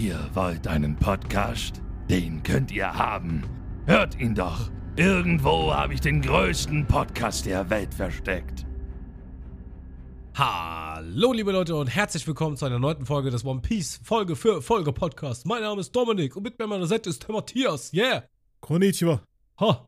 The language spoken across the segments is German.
Ihr wollt einen Podcast? Den könnt ihr haben. Hört ihn doch. Irgendwo habe ich den größten Podcast der Welt versteckt. Hallo liebe Leute und herzlich willkommen zu einer neuen Folge des One Piece Folge für Folge Podcast. Mein Name ist Dominik und mit mir an meiner Seite ist der Matthias. Yeah. Konnichiwa. Ha.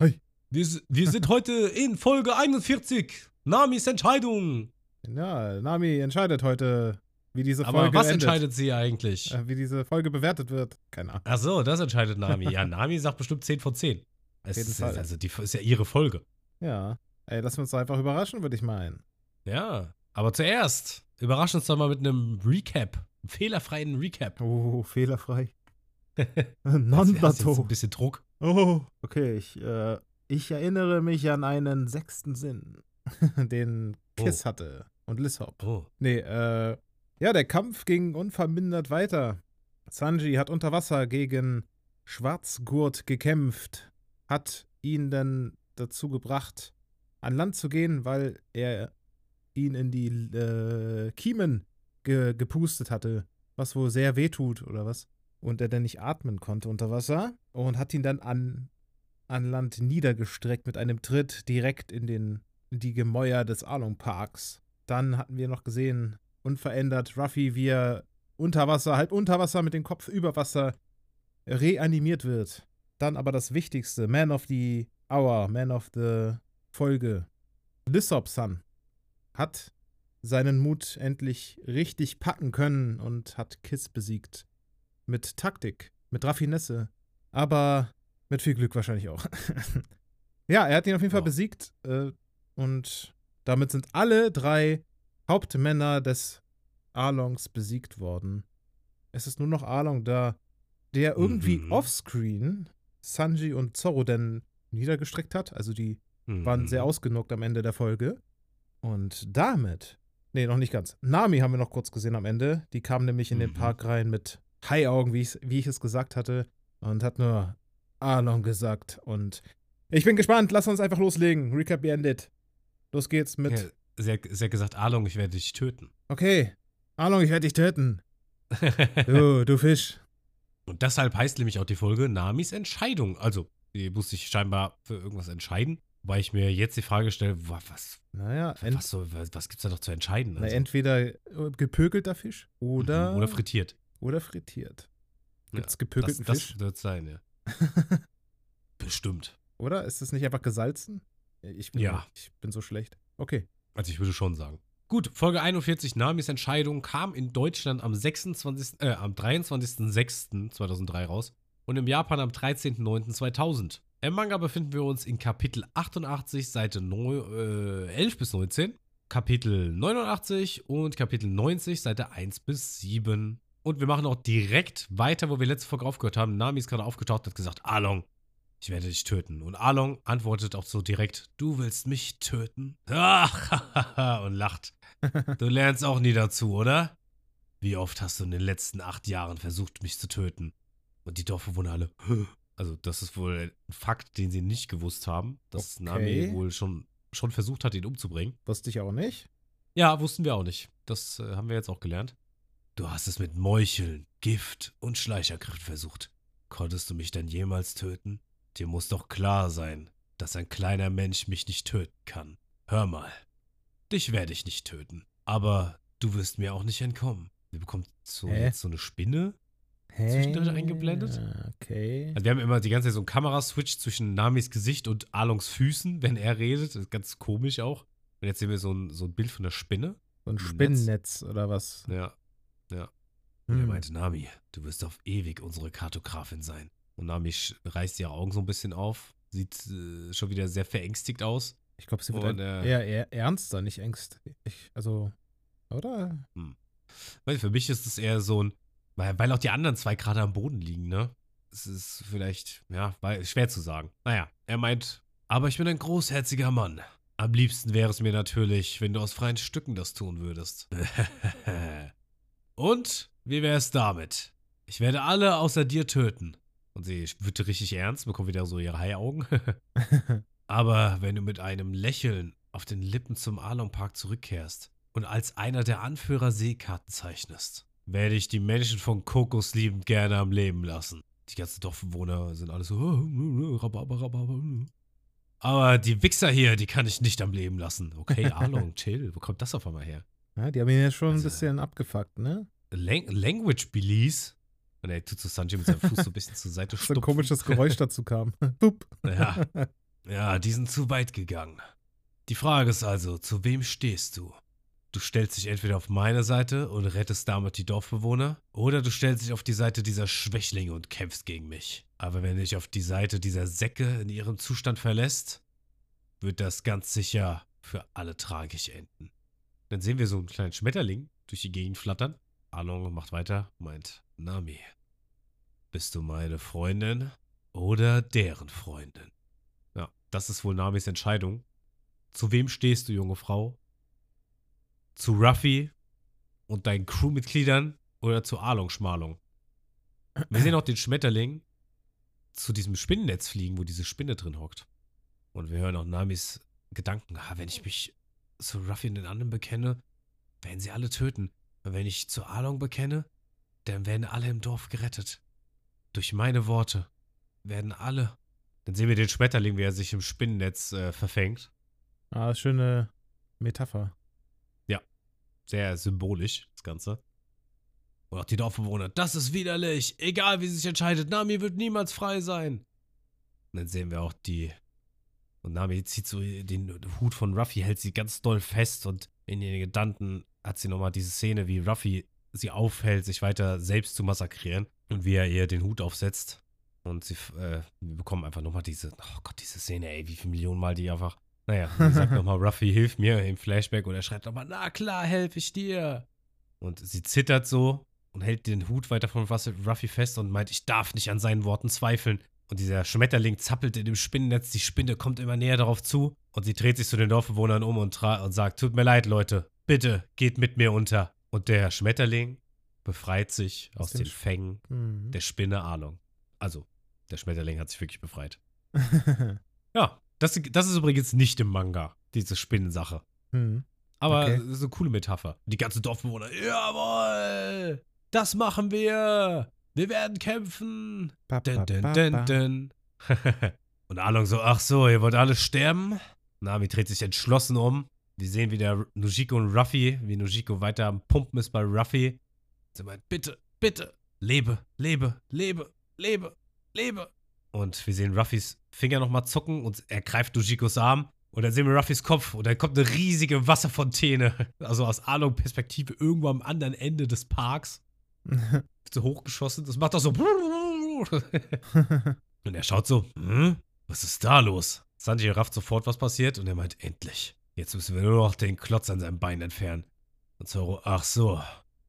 Hi. Wir, wir sind heute in Folge 41. Namis Entscheidung. Ja, Nami entscheidet heute, wie diese Aber Folge was endet. entscheidet sie eigentlich? Äh, wie diese Folge bewertet wird. Keine Ahnung. Ach so, das entscheidet Nami. Ja, Nami sagt bestimmt 10 von 10. Es ist, also die ist ja ihre Folge. Ja. Ey, lassen wir uns doch einfach überraschen, würde ich meinen. Ja, aber zuerst überrasch uns doch mal mit einem Recap. Einem fehlerfreien Recap. Oh, fehlerfrei. Du jetzt ein bisschen Druck. Oh, okay. Ich, äh, ich erinnere mich an einen sechsten Sinn, den Kiss Oh. hatte. Und Lissop. Oh. Nee, äh, ja, der Kampf ging unvermindert weiter. Sanji hat unter Wasser gegen Schwarzgurt gekämpft, hat ihn dann dazu gebracht, an Land zu gehen, weil er ihn in die äh, Kiemen ge gepustet hatte, was wohl sehr wehtut oder was. Und er dann nicht atmen konnte unter Wasser und hat ihn dann an, an Land niedergestreckt mit einem Tritt direkt in, den, in die Gemäuer des Along Parks. Dann hatten wir noch gesehen, unverändert, Ruffy, wie er unter Wasser, halb unter Wasser mit dem Kopf über Wasser reanimiert wird. Dann aber das Wichtigste, Man of the Hour, Man of the Folge. Lissop-san hat seinen Mut endlich richtig packen können und hat Kiss besiegt. Mit Taktik, mit Raffinesse, aber mit viel Glück wahrscheinlich auch. ja, er hat ihn auf jeden Fall Ja. besiegt äh, und damit sind alle drei Hauptmänner des Arlongs besiegt worden. Es ist nur noch Arlong da, der irgendwie Mhm. offscreen Sanji und Zorro denn niedergestreckt hat. Also die waren Mhm. sehr ausgenockt am Ende der Folge. Und damit, nee, noch nicht ganz. Nami haben wir noch kurz gesehen am Ende. Die kam nämlich in den Mhm. Park rein mit Haiaugen, wie, wie ich es gesagt hatte. Und hat nur Arlong gesagt. Und ich bin gespannt. Lass uns einfach loslegen. Recap beendet. Los geht's mit. Ja, sie, hat, sie hat gesagt, Arlong, ich werde dich töten. Okay. Arlong, ich werde dich töten. Du, du Fisch. Und deshalb heißt nämlich auch die Folge Namis Entscheidung. Also, die muss sich scheinbar für irgendwas entscheiden. Wobei ich mir jetzt die Frage stelle, wa- was, Naja, was, so, was, was gibt's da noch zu entscheiden? na, Also, entweder äh, gepökelter Fisch oder, mhm, oder frittiert. oder frittiert. Gibt's Ja, gepökelten das, Fisch? Das wird sein, ja. Bestimmt. Oder? Ist es nicht einfach gesalzen? Ich bin, Ja. ich bin so schlecht. Okay. Also ich würde schon sagen. Gut, Folge 41, Namis Entscheidung, kam in Deutschland am 26., äh, am 23.06.2003 raus und im Japan am 13.09.2000. Im Manga befinden wir uns in Kapitel 88, Seite neu, äh, 11 bis 19, Kapitel 89 und Kapitel 90, Seite 1 bis 7. Und wir machen auch direkt weiter, wo wir letzte Folge aufgehört haben. Nami ist gerade aufgetaucht und hat gesagt, Along, ich werde dich töten. Und Along antwortet auch so direkt, du willst mich töten? Und lacht. Du lernst auch nie dazu, oder? Wie oft hast du in den letzten acht Jahren versucht, mich zu töten? Und die Dorfbewohner alle, also das ist wohl ein Fakt, den sie nicht gewusst haben, dass Okay. Nami wohl schon, schon versucht hat, ihn umzubringen. Wusste ich auch nicht. Ja, wussten wir auch nicht. Das äh, haben wir jetzt auch gelernt. Du hast es mit Meucheln, Gift und Schleichergriff versucht. Konntest du mich denn jemals töten? Dir muss doch klar sein, dass ein kleiner Mensch mich nicht töten kann. Hör mal. Dich werde ich nicht töten. Aber du wirst mir auch nicht entkommen. Wir bekommen so Hä? jetzt so eine Spinne. Hä? Zwischendurch eingeblendet? Okay. Also wir haben immer die ganze Zeit so einen Kameraswitch zwischen Namis Gesicht und Alongs Füßen, wenn er redet. Das ist ganz komisch auch. Und jetzt sehen wir so ein, so ein Bild von der Spinne. So ein Netz. Spinnennetz oder was? Ja. Ja. Und er Hm. meinte, Nami, du wirst auf ewig unsere Kartografin sein. Und Nami reißt ihre Augen so ein bisschen auf, sieht äh, schon wieder sehr verängstigt aus. Ich glaube, sie wird Und, äh, eher, eher ernster, nicht ängstlich. Ich, also, oder? Weil für mich ist es eher so ein, weil, weil auch die anderen zwei gerade am Boden liegen, ne? Es ist vielleicht, ja, weil, schwer zu sagen. Naja, er meint, aber ich bin ein großherziger Mann. Am liebsten wäre es mir natürlich, wenn du aus freien Stücken das tun würdest. Und wie wäre es damit? Ich werde alle außer dir töten. Und sie wird richtig ernst, bekommt wieder so ihre Haiaugen. Aber wenn du mit einem Lächeln auf den Lippen zum Along Park zurückkehrst und als einer der Anführer Seekarten zeichnest, werde ich die Menschen von Kokos liebend gerne am Leben lassen. Die ganzen Dorfbewohner sind alle so. Aber die Wichser hier, die kann ich nicht am Leben lassen. Okay, Arlong, chill. Wo kommt das auf einmal her? Ja, die haben ihn ja schon Also- ein bisschen abgefuckt, ne? Lang Language Belize? Und er tut so Sanji mit seinem Fuß so ein bisschen zur Seite So ein stupfen. komisches Geräusch dazu kam. Bup. Ja. ja, die sind zu weit gegangen. Die Frage ist also, zu wem stehst du? Du stellst dich entweder auf meine Seite und rettest damit die Dorfbewohner, oder du stellst dich auf die Seite dieser Schwächlinge und kämpfst gegen mich. Aber wenn du dich auf die Seite dieser Säcke in ihrem Zustand verlässt, wird das ganz sicher für alle tragisch enden. Dann sehen wir so einen kleinen Schmetterling durch die Gegend flattern. Along macht weiter, meint, Nami, bist du meine Freundin oder deren Freundin? Ja, das ist wohl Namis Entscheidung. Zu wem stehst du, junge Frau? Zu Ruffy und deinen Crewmitgliedern oder zu Along Schmalung? Wir sehen auch den Schmetterling zu diesem Spinnennetz fliegen, wo diese Spinne drin hockt. Und wir hören auch Namis Gedanken. Ah, wenn ich mich zu Ruffy und den anderen bekenne, werden sie alle töten. Und wenn ich zu Along bekenne, dann werden alle im Dorf gerettet. Durch meine Worte werden alle. Dann sehen wir den Schmetterling, wie er sich im Spinnennetz äh, verfängt. Ah, schöne Metapher. Sehr symbolisch, das Ganze. Und auch die Dorfbewohner, das ist widerlich. Egal wie sie sich entscheidet, Nami wird niemals frei sein. Und dann sehen wir auch die. Und Nami zieht so den Hut von Ruffy, hält sie ganz doll fest und in ihren Gedanken hat sie nochmal diese Szene, wie Ruffy sie aufhält, sich weiter selbst zu massakrieren und wie er ihr den Hut aufsetzt. Und sie, äh, wir bekommen einfach nochmal diese, oh Gott, diese Szene, ey, wie viele Millionen Mal die einfach naja, sie sagt nochmal, Ruffy, hilf mir im Flashback und er schreibt nochmal, na klar, helfe ich dir. Und sie zittert so und hält den Hut weiter von Ruffy fest und meint, ich darf nicht an seinen Worten zweifeln. Und dieser Schmetterling zappelt in dem Spinnennetz, die Spinne kommt immer näher darauf zu und sie dreht sich zu den Dorfbewohnern um und, und sagt, tut mir leid, Leute, bitte geht mit mir unter. Und der Schmetterling befreit sich aus Aus den Sch- Fängen Hm. der Spinne Along. Also, der Schmetterling hat sich wirklich befreit. Ja, das, das ist übrigens nicht im Manga, diese Spinnensache. hm. Aber Okay. das ist eine coole Metapher. Die ganzen Dorfbewohner, jawohl, das machen wir. Wir werden kämpfen. Ba, ba, dun, dun, dun. Und Along so, ach so, ihr wollt alle sterben? Nami dreht sich entschlossen um. Wir sehen wieder Nujiko und Ruffy, wie Nujiko weiter am Pumpen ist bei Ruffy. Sie meint, bitte, bitte, lebe, lebe, lebe, lebe, lebe. Und wir sehen Ruffys Finger nochmal zucken und er greift Nujikos Arm. Und dann sehen wir Ruffys Kopf und dann kommt eine riesige Wasserfontäne. Also aus Along-Perspektive irgendwo am anderen Ende des Parks. So hochgeschossen. Das macht auch so. Und er schaut so, hm? Was ist da los? Sanji rafft sofort, was passiert, und er meint, endlich. Jetzt müssen wir nur noch den Klotz an seinem Bein entfernen. Und Zoro, ach so,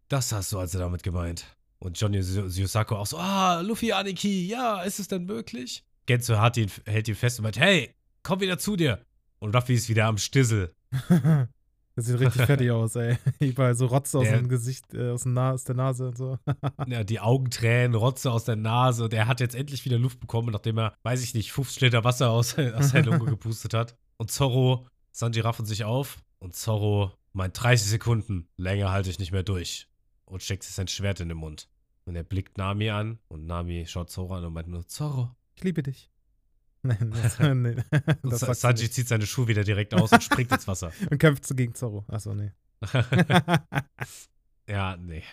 das hast du also damit gemeint. Und Johnny Yosako auch so, ah, Luffy Aniki, ja, ist es denn möglich? Genzo hat ihn, hält ihn fest und meint, hey, komm wieder zu dir. Und Ruffy ist wieder am Stissel. Das sieht richtig fertig aus, ey. Überall so Rotze aus Der- dem Gesicht, äh, aus, dem Na aus der Nase und so. Ja, die Augentränen, Rotze aus der Nase und er hat jetzt endlich wieder Luft bekommen, nachdem er, weiß ich nicht, 50 Liter Wasser aus, aus der Lunge gepustet hat. Und Zorro, Sanji raffen sich auf und Zorro meint 30 Sekunden, länger halte ich nicht mehr durch und steckt sich sein Schwert in den Mund. Und er blickt Nami an und Nami schaut Zorro an und meint nur, Zorro. Ich liebe dich. Nein, das, nee, Und das du Sanji zieht seine Schuhe wieder direkt aus und springt ins Wasser. Und kämpft so gegen Zorro. Achso, nee. ja, nee,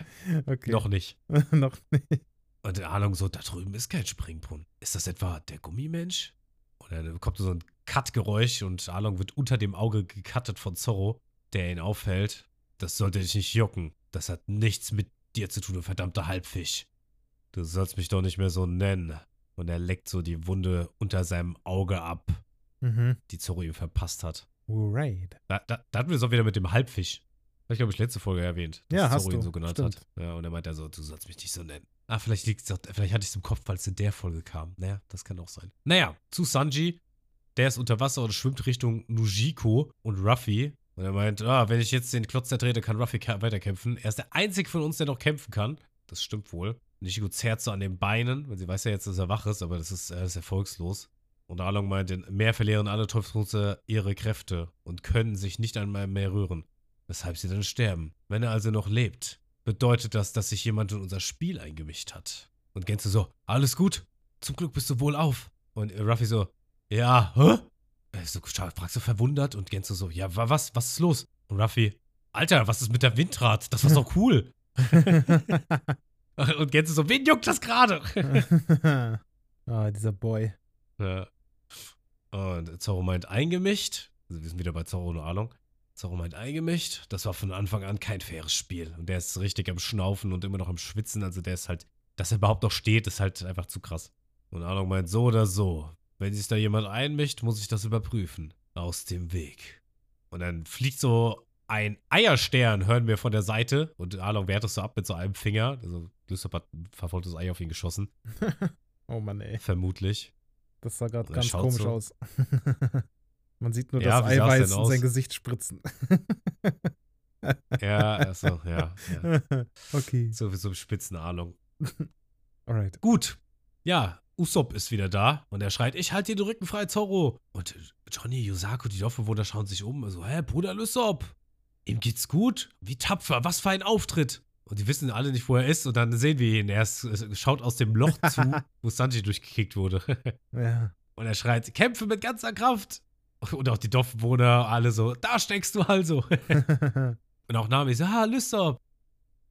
okay. noch nicht. Noch nicht. Und der Ahnung so, da drüben ist kein Springbrunnen. Ist das etwa der Gummimensch? Und dann kommt so ein Cut-Geräusch und Along wird unter dem Auge gecuttet von Zorro, der ihn aufhält. Das sollte dich nicht jucken. Das hat nichts mit dir zu tun, du verdammter Halbfisch. Du sollst mich doch nicht mehr so nennen. Und er leckt so die Wunde unter seinem Auge ab, Mhm. die Zorro ihm verpasst hat. Right. Da, da, da hatten wir es auch wieder mit dem Halbfisch. Habe ich, glaube ich, letzte Folge erwähnt, dass Ja, hast Zorro ihn du. so genannt Stimmt. hat. Ja, und er meint er so, du sollst mich nicht so nennen. Ah, vielleicht vielleicht hatte ich es im Kopf, weil es in der Folge kam. Naja, das kann auch sein. Naja, zu Sanji. Der ist unter Wasser und schwimmt Richtung Nujiko und Ruffy. Und er meint, ah, wenn ich jetzt den Klotz zertrete, kann Ruffy weiterkämpfen. Er ist der einzige von uns, der noch kämpfen kann. Das stimmt wohl. Nujiko zerrt so an den Beinen, weil sie weiß ja jetzt, dass er wach ist, aber das ist, er ist erfolgslos. Und Along meint, in Meer verlieren alle Teufelsrunze ihre Kräfte und können sich nicht einmal mehr rühren. Weshalb sie dann sterben. Wenn er also noch lebt, bedeutet das, dass sich jemand in unser Spiel eingemischt hat. Und Genzo so, alles gut, zum Glück bist du wohl auf. Und Ruffy so, ja, hä? Er so, fragst du verwundert und Genzo so, ja, wa- was, was ist los? Und Ruffy, Alter, was ist mit der Windrad? Das war doch cool. und Genzo so, wen juckt das gerade? ah, dieser Boy. Ja. Und Zorro meint eingemischt. Also wir sind wieder bei Zorro und Along. Zorro meint eingemischt. Das war von Anfang an kein faires Spiel. Und der ist richtig am Schnaufen und immer noch am Schwitzen. Also der ist halt, dass er überhaupt noch steht, ist halt einfach zu krass. Und Along meint so oder so. Wenn sich da jemand einmischt, muss ich das überprüfen. Aus dem Weg. Und dann fliegt so ein Eierstern, hören wir von der Seite. Und Along wehrt es so ab mit so einem Finger. Also Lysop hat ein verfolgtes Ei auf ihn geschossen. oh Mann, ey. Vermutlich. Das sah gerade Er ganz komisch so. aus. Man sieht nur Ja, das Eiweiß in sein Gesicht spritzen. Ja, also, ja. ja. okay, So wie so ein Spitzenahnung. alright. Gut. Ja, Usopp ist wieder da und er schreit, ich halte dir den Rücken frei, Zorro. Und Johnny, Yusaku, die Dorfbewohner schauen sich um. So, hä, Bruder Usopp, ihm geht's gut? Wie tapfer, was für ein Auftritt. Und die wissen alle nicht, wo er ist und dann sehen wir ihn. Er ist, schaut aus dem Loch zu, wo Sanji durchgekickt wurde. Ja. Und er schreit, kämpfe mit ganzer Kraft. Und auch die Dorfbewohner alle so, da steckst du also. Und auch Nami so, ah, Lysop.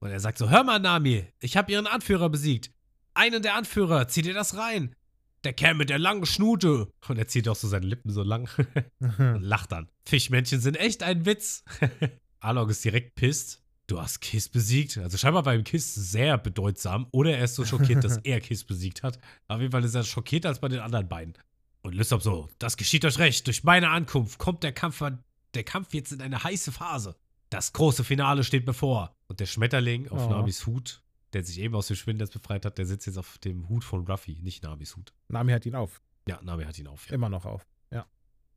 Und er sagt so, hör mal, Nami, ich habe ihren Anführer besiegt. Einen der Anführer, zieh dir das rein. Der Kerl mit der langen Schnute. Und er zieht auch so seine Lippen so lang und lacht dann. Fischmännchen sind echt ein Witz. Alok ist direkt pisst. Du hast Kiss besiegt. Also scheinbar war ihm Kiss sehr bedeutsam. Oder er ist so schockiert, dass er Kiss besiegt hat. Auf jeden Fall ist er schockierter als bei den anderen beiden. Und Lysop so, das geschieht euch recht. Durch meine Ankunft kommt der Kampf, der Kampf jetzt in eine heiße Phase. Das große Finale steht bevor. Und der Schmetterling auf Oh. Namis Hut, der sich eben aus dem Schwindels befreit hat, der sitzt jetzt auf dem Hut von Ruffy, nicht Namis Hut. Nami hat ihn auf. Ja, Nami hat ihn auf. Ja. Immer noch auf.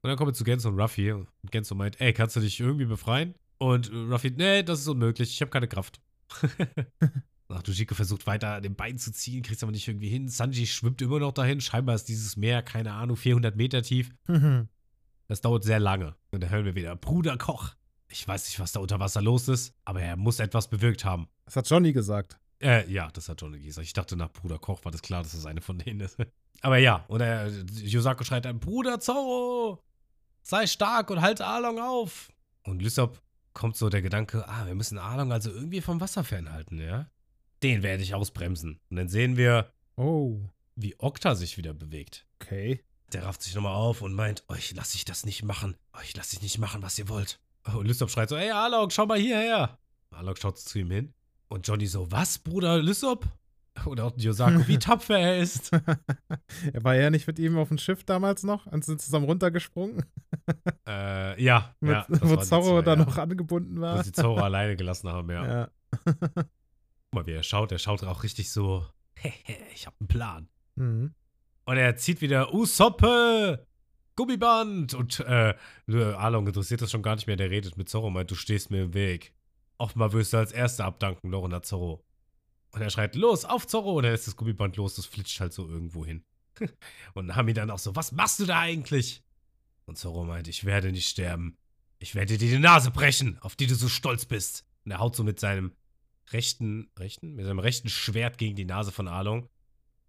Und dann kommen wir zu Genzo und Ruffy. Und Genzo meint, ey, kannst du dich irgendwie befreien? Und Ruffy, nee, das ist unmöglich, ich habe keine Kraft. Ach, Dojiko versucht weiter an den Beinen zu ziehen, kriegt aber nicht irgendwie hin. Sanji schwimmt immer noch dahin. Scheinbar ist dieses Meer, keine Ahnung, 400 Meter tief. Das dauert sehr lange. Und dann hören wir wieder, Bruder Koch. Ich weiß nicht, was da unter Wasser los ist, aber er muss etwas bewirkt haben. Das hat Johnny gesagt. Äh, ja, das hat Johnny gesagt. Ich dachte, nach Bruder Koch war das klar, dass das eine von denen ist. Aber ja, und er, Yosako schreit dann, Bruder Zorro, sei stark und halte Arlong auf. Und Lysop kommt so der Gedanke, ah, wir müssen Arlong also irgendwie vom Wasser fernhalten, ja? Den werde ich ausbremsen. Und dann sehen wir, Oh, wie Okta sich wieder bewegt. okay. Der rafft sich nochmal auf und meint, euch lasse ich das nicht machen. Euch lasse ich nicht machen, was ihr wollt. Und Lysop schreit so, ey, Arlong, schau mal hierher. Arlong schaut zu ihm hin. Und Johnny so, was, Bruder Lysop? Und auch Yosako, wie tapfer er ist. er war ja nicht mit ihm auf dem Schiff damals noch und sind zusammen runtergesprungen, äh, ja. mit, ja wo Zorro da ja. noch angebunden Wo war. sie Zorro alleine gelassen haben, ja. Ja. Guck mal, wie er schaut. Er schaut auch richtig so, ich hab einen Plan. Mhm. Und er zieht wieder Usoppe, Gummiband. Und äh, Arlong interessiert das schon gar nicht mehr. Der redet mit Zorro und meint, du stehst mir im Weg. Offenbar wirst du als Erster abdanken, Lorena Zorro. Und er schreit, los, auf Zorro. Und er lässt das Gummiband los, das flitscht halt so irgendwo hin. und Nami dann auch so, was machst du da eigentlich? Und Zorro meint, ich werde nicht sterben. Ich werde dir die Nase brechen, auf die du so stolz bist. Und er haut so mit seinem rechten, rechten, mit seinem rechten Schwert gegen die Nase von Arlong.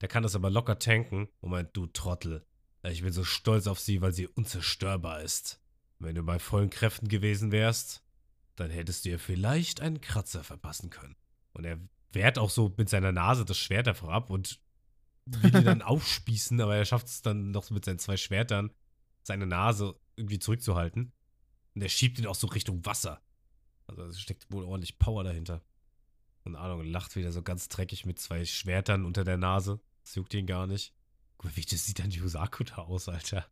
Der kann das aber locker tanken und meint, du Trottel. Ich bin so stolz auf sie, weil sie unzerstörbar ist. Wenn du bei vollen Kräften gewesen wärst, dann hättest du ihr vielleicht einen Kratzer verpassen können. Und er wehrt auch so mit seiner Nase das Schwert einfach ab und will ihn dann aufspießen, aber er schafft es dann noch mit seinen zwei Schwertern, seine Nase irgendwie zurückzuhalten. Und er schiebt ihn auch so Richtung Wasser. Also es steckt wohl ordentlich Power dahinter. Und Arlong lacht wieder so ganz dreckig mit zwei Schwertern unter der Nase. Das juckt ihn gar nicht. Guck mal, wie das sieht dann Yusaku da aus, Alter.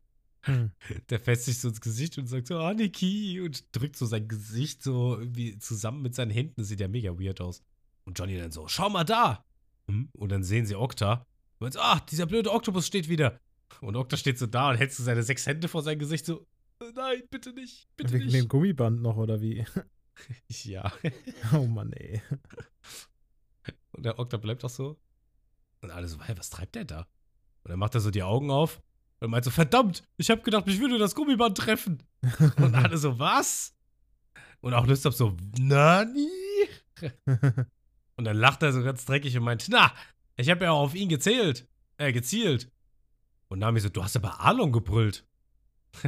Hm. Der fässt sich so ins Gesicht und sagt so, Aniki, und drückt so sein Gesicht so irgendwie zusammen mit seinen Händen. Das sieht ja mega weird aus. Und Johnny dann so, schau mal da. Hm? Und dann sehen sie Okta. Und so, ach, dieser blöde Oktopus steht wieder. Und Okta steht so da und hält so seine sechs Hände vor sein Gesicht so, "Äh, nein, bitte nicht, bitte Wegen nicht. dem Gummiband noch, oder wie? ja. Oh Mann, ey. Und der Okta bleibt auch so. Und alle so, was treibt der da? Und dann macht er so die Augen auf und meint so, verdammt, ich hab gedacht, mich würde das Gummiband treffen. Und alle so, was? Und auch Lysop so, Nani? Und dann lacht er so ganz dreckig und meint, na, ich habe ja auch auf ihn gezählt, äh, gezielt. Und Nami so, du hast ja bei Alon gebrüllt.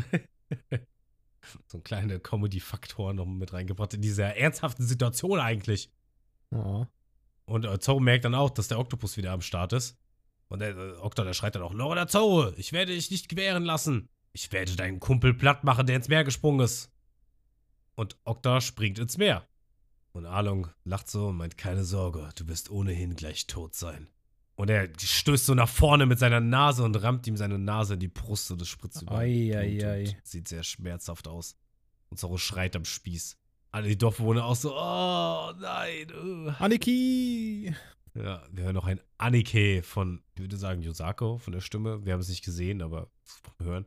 so ein kleiner Comedy-Faktor noch mit reingebracht in dieser ernsthaften Situation eigentlich. Oh. Und äh, Zorro merkt dann auch, dass der Oktopus wieder am Start ist. Und der äh, Okta, der schreit dann auch, Lorda Zorro, ich werde dich nicht gewähren lassen. Ich werde deinen Kumpel platt machen, der ins Meer gesprungen ist. Und Okta springt ins Meer. Und Along lacht so und meint, keine Sorge, du wirst ohnehin gleich tot sein. Und er stößt so nach vorne mit seiner Nase und rammt ihm seine Nase in die Brust und es spritzt über. Sieht sehr schmerzhaft aus. Und Zorro schreit am Spieß. Alle die Dorfbewohner auch so, oh nein. Uh. Aniki! Ja, wir hören noch ein Anike von, ich würde sagen, Yosako von der Stimme. Wir haben es nicht gesehen, aber Hören.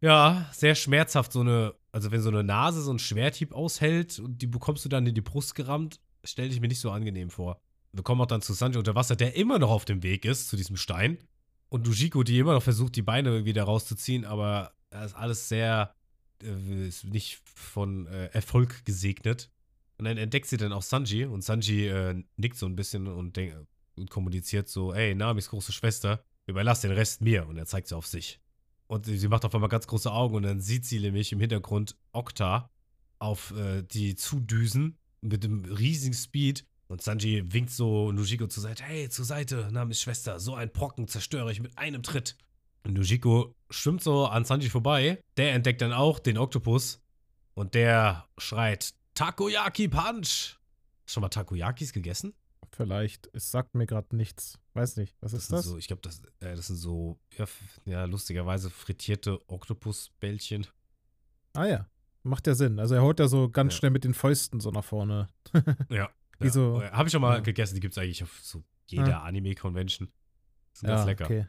Ja, sehr schmerzhaft, so eine, also wenn so eine Nase so einen Schwerthieb aushält und die bekommst du dann in die Brust gerammt, stell dich mir nicht so angenehm vor. Wir kommen auch dann zu Sanji unter Wasser, der immer noch auf dem Weg ist zu diesem Stein. Und Dujiko, die immer noch versucht, die Beine wieder rauszuziehen, aber das ist alles sehr, äh, ist nicht von äh, Erfolg gesegnet. Und dann entdeckt sie dann auch Sanji und Sanji äh, nickt so ein bisschen und, und kommuniziert so, ey, Namis große Schwester, überlass den Rest mir. Und er zeigt sie auf sich. Und sie macht auf einmal ganz große Augen und dann sieht sie nämlich im Hintergrund Okta auf äh, die zudüsen mit dem riesigen Speed. Und Sanji winkt so Nujiko zur Seite. Hey, zur Seite, Namis Schwester. So ein Brocken zerstöre ich mit einem Tritt. Und Nujiko schwimmt so an Sanji vorbei. Der entdeckt dann auch den Oktopus. Und der schreit, Takoyaki Punch. Schon mal Takoyakis gegessen? Vielleicht. Es sagt mir gerade nichts. Weiß nicht. Was ist sind das? So, ich glaube, das, äh, das sind so, ja, ja, lustigerweise frittierte Oktopusbällchen. Ah ja. Macht ja Sinn. Also er haut ja so ganz Ja. schnell mit den Fäusten so nach vorne. Ja. Wie so- ja. Habe ich schon mal ja. gegessen. Die gibt es eigentlich auf so jeder Anime-Convention. Sind ganz ja, lecker. okay.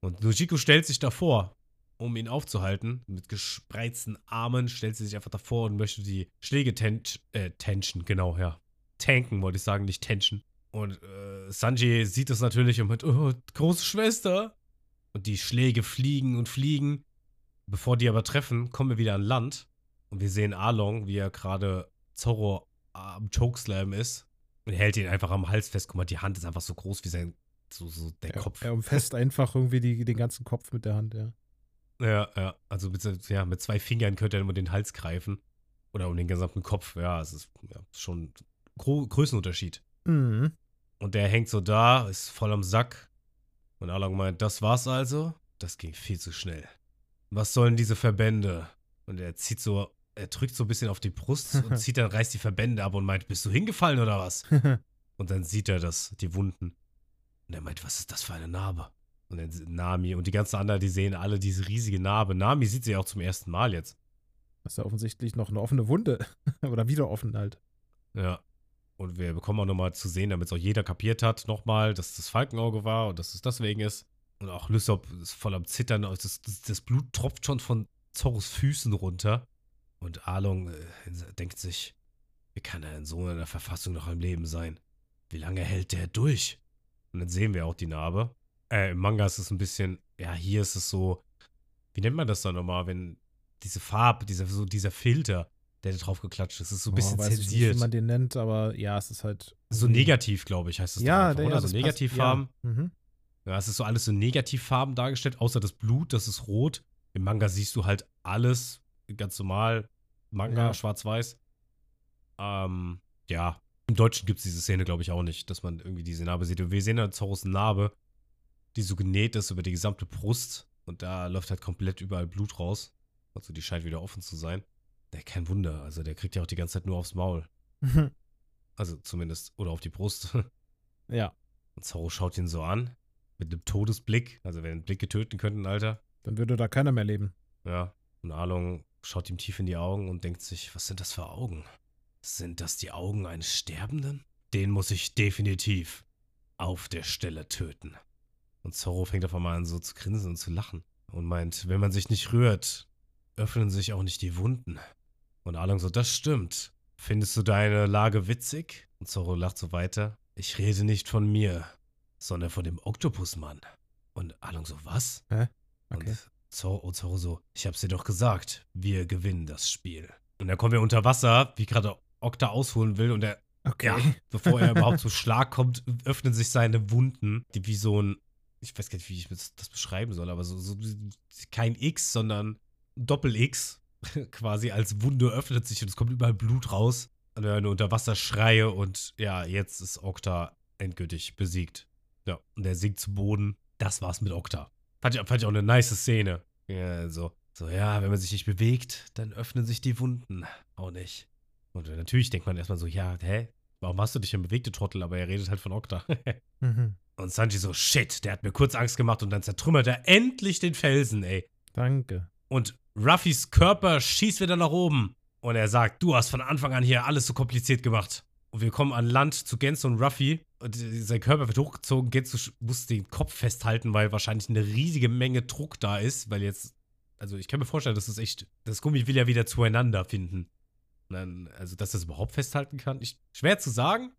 Und Nojiko stellt sich davor, um ihn aufzuhalten. Mit gespreizten Armen stellt sie sich einfach davor und möchte die Schläge ten äh, tension, genau, ja. Tanken, wollte ich sagen, nicht tension. Und äh, Sanji sieht das natürlich und meint, oh, große Schwester. Und die Schläge fliegen und fliegen. Bevor die aber treffen, kommen wir wieder an Land. Und wir sehen Arlong, wie er gerade Zorro am Chokeslam ist. Und hält ihn einfach am Hals fest. Guck mal, die Hand ist einfach so groß wie sein, so, so der Er, Kopf. er umfasst einfach irgendwie die, den ganzen Kopf mit der Hand, ja. Ja, ja. Also mit, ja, mit zwei Fingern könnte er immer den Hals greifen. Oder um den gesamten Kopf. Ja, es ist ja, schon Gro Größenunterschied. Mhm. Und der hängt so da, ist voll am Sack. Und Along meint, das war's also? Das ging viel zu schnell. Was sollen diese Verbände? Und er zieht so, er drückt so ein bisschen auf die Brust und zieht dann, reißt die Verbände ab und meint, bist du hingefallen oder was? Und dann sieht er das, die Wunden. Und er meint, was ist das für eine Narbe? Und dann Nami und die ganzen anderen, die sehen alle diese riesige Narbe. Nami sieht sie auch zum ersten Mal jetzt. Das ist ja offensichtlich noch eine offene Wunde. Oder wieder offen halt. Ja. Und wir bekommen auch nochmal zu sehen, damit es auch jeder kapiert hat, nochmal, dass das Falkenauge war und dass es deswegen ist. Und auch Lysop ist voll am Zittern. Also Das, das, das Blut tropft schon von Zorros Füßen runter. Und Arlong äh, denkt sich, wie kann er in so einer Verfassung noch am Leben sein? Wie lange hält der durch? Und dann sehen wir auch die Narbe. Äh, im Manga ist es ein bisschen, ja, hier ist es so, wie nennt man das dann nochmal, wenn diese Farbe, dieser, so dieser Filter, der da drauf geklatscht ist, ist so ein bisschen Boah, weiß ich nicht, zensiert. wie man den nennt, aber ja, es ist halt. so negativ, glaube ich, heißt es Ja, einfach, der, oder? ja, so Negativfarben. Ja. Mhm. Ja, es ist so alles so Negativfarben dargestellt, außer das Blut, das ist rot. Im Manga siehst du halt alles ganz normal. Manga, Ja. schwarz-weiß. Ähm, ja. Im Deutschen gibt es diese Szene, glaube ich, auch nicht, dass man irgendwie diese Narbe sieht. Und wir sehen dann Zorros Narbe, die so genäht ist über die gesamte Brust. Und da läuft halt komplett überall Blut raus. Also die scheint wieder offen zu sein. Ja, kein Wunder. Also der kriegt ja auch die ganze Zeit nur aufs Maul. Also zumindest. Oder auf die Brust. ja, Und Zorro schaut ihn so an. Mit einem Todesblick. Also, wenn Blicke töten könnten, Alter. dann würde da keiner mehr leben. Ja. Und Arlong schaut ihm tief in die Augen und denkt sich: Was sind das für Augen? Sind das die Augen eines Sterbenden? Den muss ich definitiv auf der Stelle töten. Und Zorro fängt auf einmal an, so zu grinsen und zu lachen. Und meint: Wenn man sich nicht rührt, öffnen sich auch nicht die Wunden. Und Arlong so: Das stimmt. Findest du deine Lage witzig? Und Zorro lacht so weiter. Ich rede nicht von mir, sondern von dem Oktopusmann. Und Arlong so, was? Okay. Und Zorro, und Zorro so, ich hab's dir doch gesagt, wir gewinnen das Spiel. Und dann kommen wir unter Wasser, wie gerade Okta ausholen will und er Okay. Ja, bevor er überhaupt zum Schlag kommt, öffnen sich seine Wunden, die wie so ein, ich weiß gar nicht, wie ich das beschreiben soll, aber so, so kein X, sondern Doppel-X quasi als Wunde öffnet sich und es kommt überall Blut raus. Und eine Unterwasserschreie und ja, jetzt ist Okta endgültig besiegt. Ja, und er sinkt zu Boden. Das war's mit Okta. Fand ich, fand ich auch eine nice Szene. Ja, so, so, ja, wenn man sich nicht bewegt, dann öffnen sich die Wunden. Auch nicht. Und natürlich denkt man erstmal so, ja, hä? Warum hast du dich denn bewegt, du Trottel? Aber er redet halt von Okta. mhm. Und Sanji so, shit, der hat mir kurz Angst gemacht und dann zertrümmert er endlich den Felsen, ey. Danke. Und Ruffys Körper schießt wieder nach oben. Und er sagt, du hast von Anfang an hier alles so kompliziert gemacht. Und wir kommen an Land zu Genzo und Ruffy. Und sein Körper wird hochgezogen. Genzo muss den Kopf festhalten, weil wahrscheinlich eine riesige Menge Druck da ist. Weil jetzt, also ich kann mir vorstellen, dass das echt, das Gummi will ja wieder zueinander finden. Dann, also, dass das überhaupt festhalten kann. Ich, schwer zu sagen.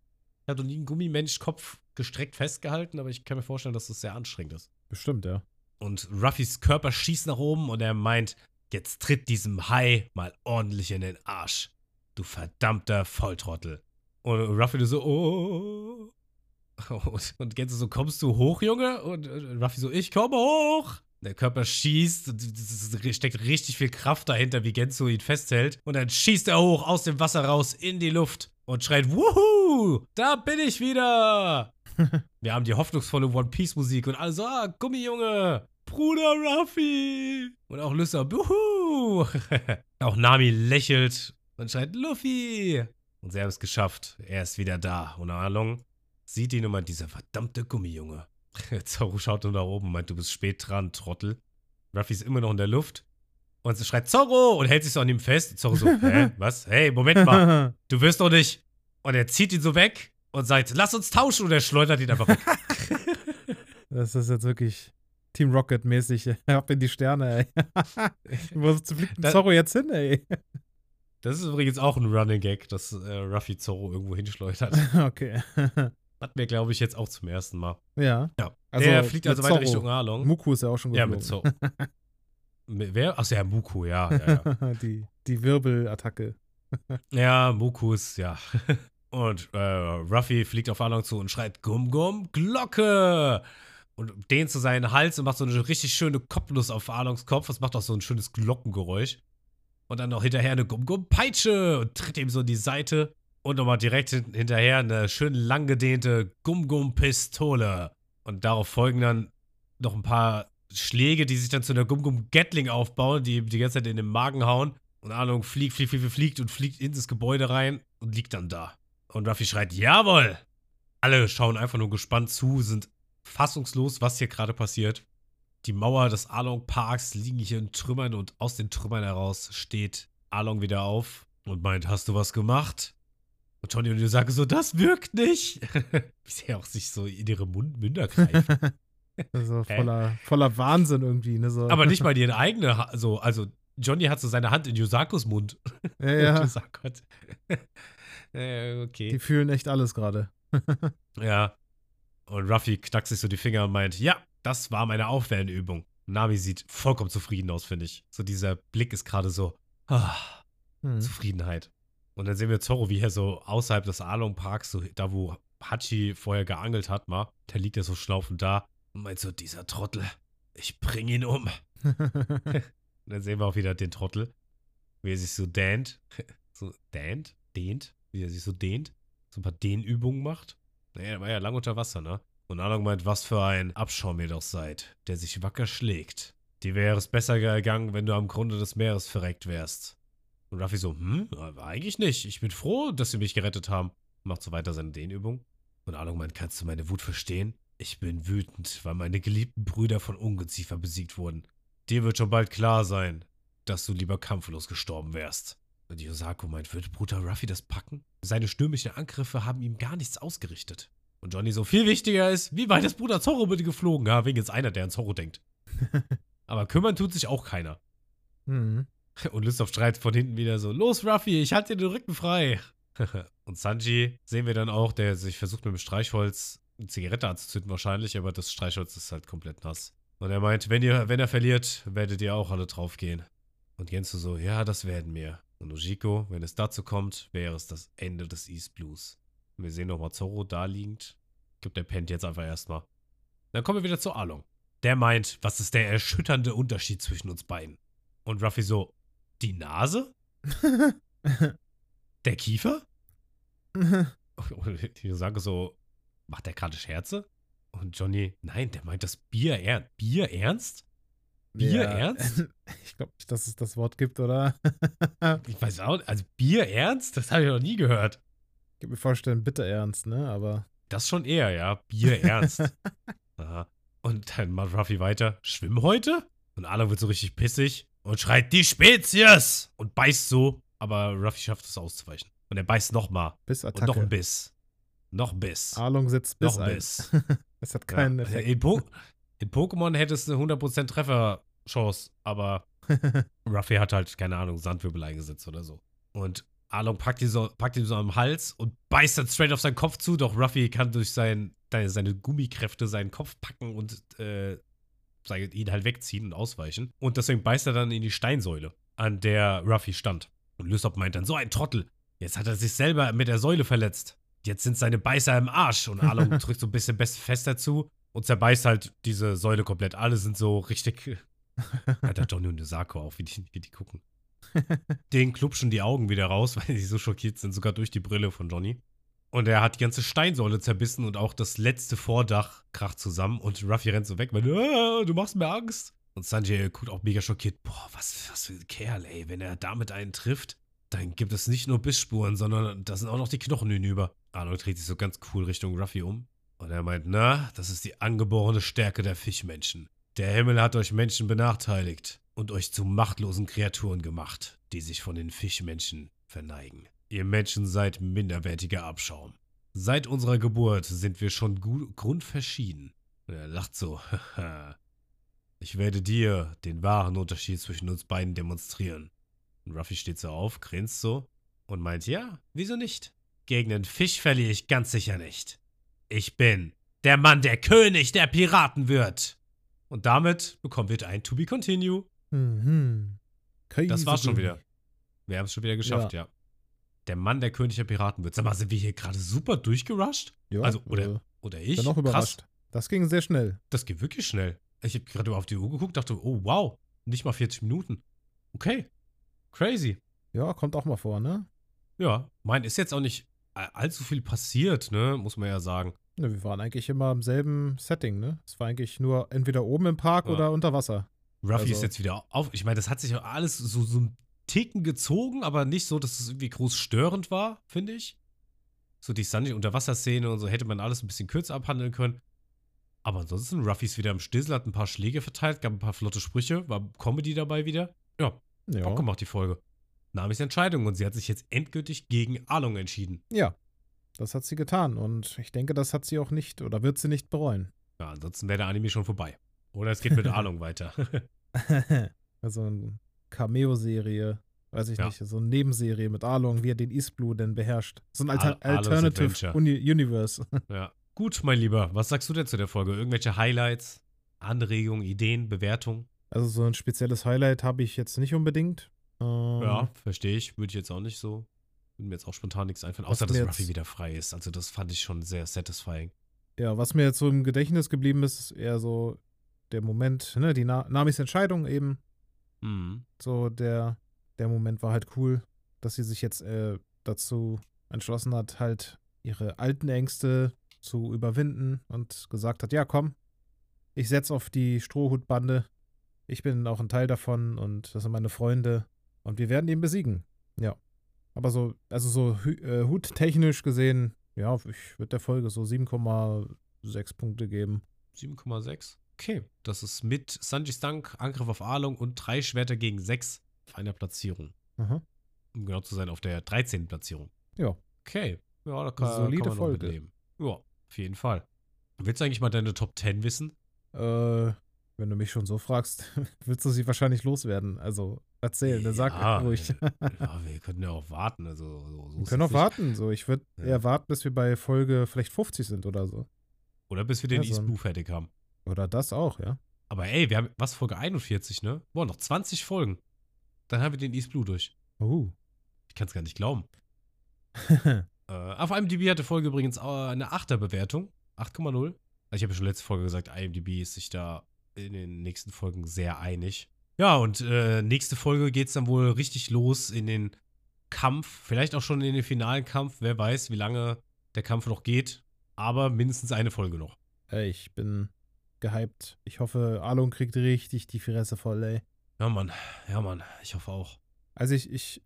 Ich habe noch nie einen Gummimensch-Kopf gestreckt festgehalten, aber ich kann mir vorstellen, dass das sehr anstrengend ist. Bestimmt, ja. Und Ruffys Körper schießt nach oben und er meint, jetzt tritt diesem Hai mal ordentlich in den Arsch. Du verdammter Volltrottel. Und Ruffy so, oh. Und, und Gänse so, kommst du hoch, Junge? Und Ruffy so, ich komme hoch. Der Körper schießt, es steckt richtig viel Kraft dahinter, wie Genzo ihn festhält. Und dann schießt er hoch aus dem Wasser raus in die Luft und schreit, Wuhu, da bin ich wieder. Wir haben die hoffnungsvolle One Piece Musik und alle so, ah, Gummijunge, Bruder Ruffy. Und auch Lyssa, Wuhu. auch Nami lächelt und schreit, Luffy. Und sie haben es geschafft. Er ist wieder da. Und Along sieht ihn meint, dieser verdammte Gummijunge. Zorro schaut nur nach oben und meint, du bist spät dran, Trottel. Ruffy ist immer noch in der Luft. Und sie schreit Zorro und hält sich so an ihm fest. Zorro so, hä, was? Hey, Moment mal. Du wirst doch nicht. Und er zieht ihn so weg und sagt, lass uns tauschen. Und er schleudert ihn einfach weg. das ist jetzt wirklich Team Rocket-mäßig. Ab in die Sterne, ey. Wo fliegt das, Zorro jetzt hin, ey? Das ist übrigens auch ein Running Gag, dass äh, Ruffy Zorro irgendwo hinschleudert. Okay. Hatten wir, glaube ich, jetzt auch zum ersten Mal. Ja. ja. Also der fliegt also weiter Richtung Arlong. Muku ist ja auch schon geflogen. Ja, mit Zorro. Wer? Achso, ja, Muku, ja. ja, ja. die, die Wirbelattacke. ja, Muku ist, ja. Und äh, Ruffy fliegt auf Arlong zu und schreit Gum Gum Glocke und dehnt zu seinen Hals und macht so eine richtig schöne Kopfnuss auf Arlongs Kopf. Das macht auch so ein schönes Glockengeräusch. Und dann noch hinterher eine Gum Gum Peitsche und tritt ihm so in die Seite. Und nochmal direkt hinterher eine schön langgedehnte Gum-Gum-Pistole. Und darauf folgen dann noch ein paar Schläge, die sich dann zu einer Gum-Gum-Gatling aufbauen, die die ganze Zeit in den Magen hauen. Und Ahnung fliegt, fliegt, fliegt, fliegt und fliegt ins Gebäude rein und liegt dann da. Und Ruffy schreit, jawohl! Alle schauen einfach nur gespannt zu, sind fassungslos, was hier gerade passiert. Die Mauer des Along Parks liegen hier in Trümmern und aus den Trümmern heraus steht Along wieder auf und meint, hast du was gemacht? Und Johnny und sagen so, das wirkt nicht. Wie sie auch sich so in ihre Mund Münder greifen. also voller, voller Wahnsinn irgendwie. Ne, so. Aber nicht mal ihre eigene, ha so, also Johnny hat so seine Hand in Yosakos Mund. Ja, ja. Yosako ja, okay. Die fühlen echt alles gerade. ja. Und Ruffy knackt sich so die Finger und meint, ja, das war meine Aufwärmübung. Nami sieht vollkommen zufrieden aus, finde ich. So dieser Blick ist gerade so, ah, hm. Zufriedenheit. Und dann sehen wir Zorro, wie er so außerhalb des Along Parks, so da wo Hachi vorher geangelt hat, mal, da liegt er so schlaufend da und meint so, dieser Trottel, ich bring ihn um. und dann sehen wir auch wieder den Trottel, wie er sich so dehnt, so dehnt, dehnt, wie er sich so dehnt, so ein paar Dehnübungen macht. Naja, er war ja lang unter Wasser, ne? Und Along meint, was für ein Abschaum ihr doch seid, der sich wacker schlägt. Dir wäre es besser gegangen, wenn du am Grunde des Meeres verreckt wärst. Und Ruffy so, hm, eigentlich nicht. Ich bin froh, dass sie mich gerettet haben. Macht so weiter seine Dehnübung. Und Along meint, kannst du meine Wut verstehen? Ich bin wütend, weil meine geliebten Brüder von Ungeziefer besiegt wurden. Dir wird schon bald klar sein, dass du lieber kampflos gestorben wärst. Und Yosako meint, wird Bruder Ruffy das packen? Seine stürmischen Angriffe haben ihm gar nichts ausgerichtet. Und Johnny so, viel wichtiger ist, wie weit ist Bruder Zorro bitte geflogen? Ja, wegen jetzt einer, der an Zorro denkt. Aber kümmern tut sich auch keiner. Mhm. Und Lysop schreit von hinten wieder so: Los, Ruffy, ich halte dir den Rücken frei. und Sanji sehen wir dann auch, der sich versucht mit dem Streichholz eine Zigarette anzuzünden, wahrscheinlich, aber das Streichholz ist halt komplett nass. Und er meint, wenn, ihr, wenn er verliert, werdet ihr auch alle draufgehen. Und Gensu so, ja, das werden wir. Und Ujiko, wenn es dazu kommt, wäre es das Ende des East Blues. Wir sehen nochmal Zorro da liegend. Ich glaube, der pennt jetzt einfach erstmal. Dann kommen wir wieder zu Along. Der meint, was ist der erschütternde Unterschied zwischen uns beiden? Und Ruffy so, die Nase? Der Kiefer? Und die sagen so, macht der gerade Scherze? Und Johnny, nein, der meint das Bier ernst. Bier ernst? Bier Ja. ernst? Ich glaube nicht, dass es das Wort gibt, oder? Ich weiß auch nicht. Also Bier ernst? Das habe ich noch nie gehört. Ich kann mir vorstellen, bitte ernst, ne? Aber Das schon eher, ja. Bier ernst. Aha. Und dann macht Ruffy weiter. Schwimm heute? Und Alan wird so richtig pissig und schreit, die Spezies! Und beißt so. Aber Ruffy schafft es auszuweichen. Und er beißt nochmal. bis Und noch ein Attacke. Biss. Noch Biss. Arlong setzt bis noch ein. Biss. Es hat keinen ja. Effekt. in, po in Pokémon hätte es eine 100% Trefferchance, aber Ruffy hat halt, keine Ahnung, Sandwirbel eingesetzt oder so. Und Arlong packt ihn, so, packt ihn so am Hals und beißt dann straight auf seinen Kopf zu, doch Ruffy kann durch sein, seine, Gummikräfte seinen Kopf packen und äh, ihn halt wegziehen und ausweichen. Und deswegen beißt er dann in die Steinsäule, an der Ruffy stand. Und Lysop meint dann, so ein Trottel. Jetzt hat er sich selber mit der Säule verletzt. Jetzt sind seine Beißer im Arsch. Und Arlong drückt so ein bisschen best fester zu und zerbeißt halt diese Säule komplett. Alle sind so richtig. Alter, Johnny und Sako auch, wie die, wie die gucken. Den klupschen die Augen wieder raus, weil sie so schockiert sind, sogar durch die Brille von Johnny. Und er hat die ganze Steinsäule zerbissen und auch das letzte Vordach kracht zusammen und Ruffy rennt so weg, weil ah, du machst mir Angst. Und Sanjay guckt auch mega schockiert. Boah, was, was für ein Kerl, ey. Wenn er damit einen trifft, dann gibt es nicht nur Bissspuren, sondern da sind auch noch die Knochen hinüber. Arnold dreht sich so ganz cool Richtung Ruffy um. Und er meint, na, das ist die angeborene Stärke der Fischmenschen. Der Himmel hat euch Menschen benachteiligt und euch zu machtlosen Kreaturen gemacht, die sich von den Fischmenschen verneigen. Ihr Menschen seid minderwertiger Abschaum. Seit unserer Geburt sind wir schon grundverschieden. Und er lacht so. Ich werde dir den wahren Unterschied zwischen uns beiden demonstrieren. Und Ruffy steht so auf, grinst so und meint, ja, wieso nicht? Gegen den Fisch verliere ich ganz sicher nicht. Ich bin der Mann, der König der Piraten wird. Und damit bekommen wir ein To Be Continue. Mhm. Das war's schon wieder. Wir haben es schon wieder geschafft, ja. Der Mann, der König der Piraten wird. Sag mal, sind wir hier gerade super durchgerusht? Ja, Also, oder, äh, oder ich? bin auch Krass. überrascht. Das ging sehr schnell. Das geht wirklich schnell. Ich habe gerade auf die Uhr geguckt, dachte, oh wow, nicht mal 40 Minuten. Okay. Crazy. Ja, kommt auch mal vor, ne? Ja, mein, ist jetzt auch nicht allzu viel passiert, ne? Muss man ja sagen. Ne, wir waren eigentlich immer im selben Setting, ne? Es war eigentlich nur entweder oben im Park Ja. oder unter Wasser. Ruffy Also- ist jetzt wieder auf. Ich meine, das hat sich alles so, so ein Ticken gezogen, aber nicht so, dass es irgendwie groß störend war, finde ich. So die Sanji-Unterwasserszene und so hätte man alles ein bisschen kürzer abhandeln können. Aber ansonsten, Ruffy ist wieder am Stissel, hat ein paar Schläge verteilt, gab ein paar flotte Sprüche, war Comedy dabei wieder. Ja, Ja. Bock gemacht, die Folge. Namis Entscheidung und sie hat sich jetzt endgültig gegen Along entschieden. Ja. Das hat sie getan und ich denke, das hat sie auch nicht oder wird sie nicht bereuen. Ja, ansonsten wäre der Anime schon vorbei. Oder es geht mit Along weiter. also eine Cameo-Serie, weiß ich Ja. nicht, so eine Nebenserie mit Arlong, wie er den East Blue denn beherrscht. So ein Alter Al- Alternative. Uni Universe. ja. Gut, mein Lieber, was sagst du denn zu der Folge? Irgendwelche Highlights, Anregungen, Ideen, Bewertungen? Also so ein spezielles Highlight habe ich jetzt nicht unbedingt. Ähm, Ja, verstehe ich. Würde ich jetzt auch nicht so. Würde mir jetzt auch spontan nichts einfallen. Außer, dass Ruffy wieder frei ist. Also, das fand ich schon sehr satisfying. Ja, was mir jetzt so im Gedächtnis geblieben ist, ist eher so der Moment, ne, die Na Namis Entscheidung eben. Mhm. So der, der Moment war halt cool, dass sie sich jetzt äh, dazu entschlossen hat, halt ihre alten Ängste zu überwinden und gesagt hat, ja komm, ich setz auf die Strohhutbande. Ich bin auch ein Teil davon und das sind meine Freunde und wir werden ihn besiegen. Ja. Aber so, also so äh, huttechnisch gesehen, ja, ich würde der Folge so 7,6 Punkte geben. 7,6. Okay. Das ist mit Sanjis Dank, Angriff auf Arlong und drei Schwerter gegen sechs auf einer Platzierung. Aha. Um genau zu sein, auf der 13. Platzierung. Ja. Okay. Ja, da kann, Solide kann man Folge. mitleben. Ja, auf jeden Fall. Willst du eigentlich mal deine Top 10 wissen? Äh, wenn du mich schon so fragst, willst du sie wahrscheinlich loswerden. Also erzählen, dann sag ja, ruhig. äh, ja, wir können ja auch warten. Also, so, so Wir können auch nicht. warten. So, ich würde Ja. eher warten, bis wir bei Folge vielleicht 50 sind oder so. Oder bis wir den Ja, so East Blue fertig haben. Oder das auch, ja. Aber ey, wir haben, was, Folge 41, ne? Boah, noch 20 Folgen. Dann haben wir den East Blue durch. Uh. Ich kann es gar nicht glauben. Äh, auf IMDb hat die Folge übrigens auch eine 8er Bewertung. 8,0. Also ich habe ja schon letzte Folge gesagt, IMDb ist sich da in den nächsten Folgen sehr einig. Ja, und äh, nächste Folge geht es dann wohl richtig los in den Kampf, vielleicht auch schon in den finalen Kampf. Wer weiß, wie lange der Kampf noch geht. Aber mindestens eine Folge noch. Ey, ich bin gehypt. Ich hoffe, Alon kriegt richtig die Fresse voll, ey. Ja, Mann. Ja, Mann. Ich hoffe auch. Also ich, ich,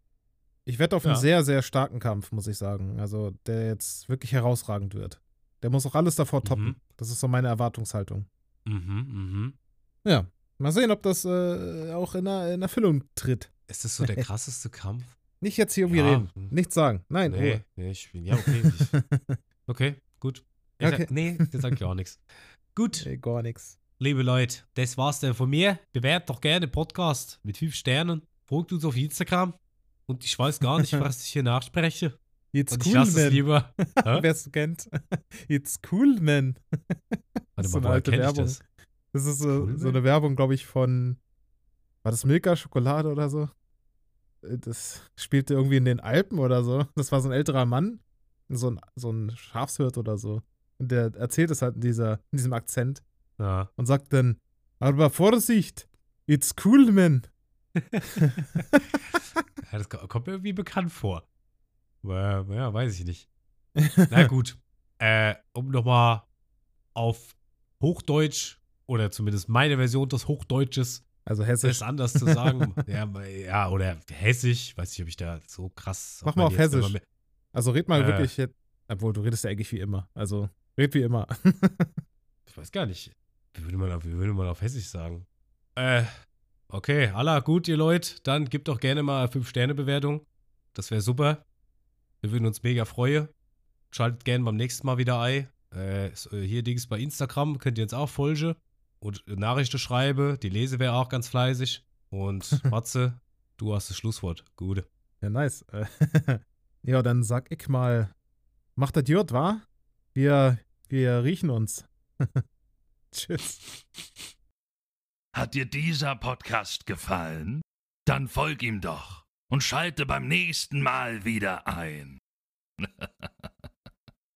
ich wette auf einen Ja. sehr, sehr starken Kampf, muss ich sagen. Also, der jetzt wirklich herausragend wird. Der muss auch alles davor toppen. Mhm. Das ist so meine Erwartungshaltung. Mhm, mhm. Ja. Mal sehen, ob das äh, auch in, der, in Erfüllung tritt. Ist das so der krasseste Kampf? Nicht jetzt hier irgendwie Ja. reden. Nichts sagen. Nein, Nee, Ruhe. nee, ich bin. Ja, okay. Ich, okay, gut. Ich Okay. Sag, nee, das sag ich auch nichts. Gut, Ey, gar nichts. liebe Leute, das war's dann von mir. Bewertet doch gerne Podcast mit fünf Sternen. Folgt uns auf Instagram. Und ich weiß gar nicht, was ich hier nachspreche. It's Und ich cool, lasse es man. lieber. Hä? Wer es kennt. It's cool, man. Warte so mal, eine woher alte ich Werbung. das? Das ist so, Cool, so eine Werbung, glaube ich, von. War das Milka Schokolade oder so? Äh, Das spielte irgendwie in den Alpen oder so. Das war so ein älterer Mann, so ein, so ein Schafshirt oder so. Und der erzählt es halt in, dieser, in diesem Akzent Ja. und sagt dann: Aber Vorsicht, it's cool, man. ja, das ko- kommt mir irgendwie bekannt vor. Aber, ja, weiß ich nicht. Na gut. Äh, um nochmal auf Hochdeutsch oder zumindest meine Version des Hochdeutsches Also es hessisch. anders zu sagen. ja, ja, oder Hessisch. Weiß nicht, ob ich da so krass. Mach mal auf Hessisch. mehr- Also red mal Äh. wirklich jetzt. Obwohl, du redest ja eigentlich wie immer. Also, red wie immer. Ich weiß gar nicht. Wie würde man auf, wie würde man auf Hessisch sagen? Äh, okay, Allah, gut, ihr Leute. Dann gebt doch gerne mal eine 5-Sterne-Bewertung. Das wäre super. Wir würden uns mega freuen. Schaltet gerne beim nächsten Mal wieder ein. Äh, äh, hier Dings bei Instagram könnt ihr uns auch folgen. Und Nachrichten schreiben. Die lese wäre auch ganz fleißig. Und Matze, du hast das Schlusswort. Gute. Ja, nice. Äh, ja, dann sag ich mal, macht das Jod, wa? Wir, wir riechen uns. Tschüss. Hat dir dieser Podcast gefallen? Dann folg ihm doch und schalte beim nächsten Mal wieder ein.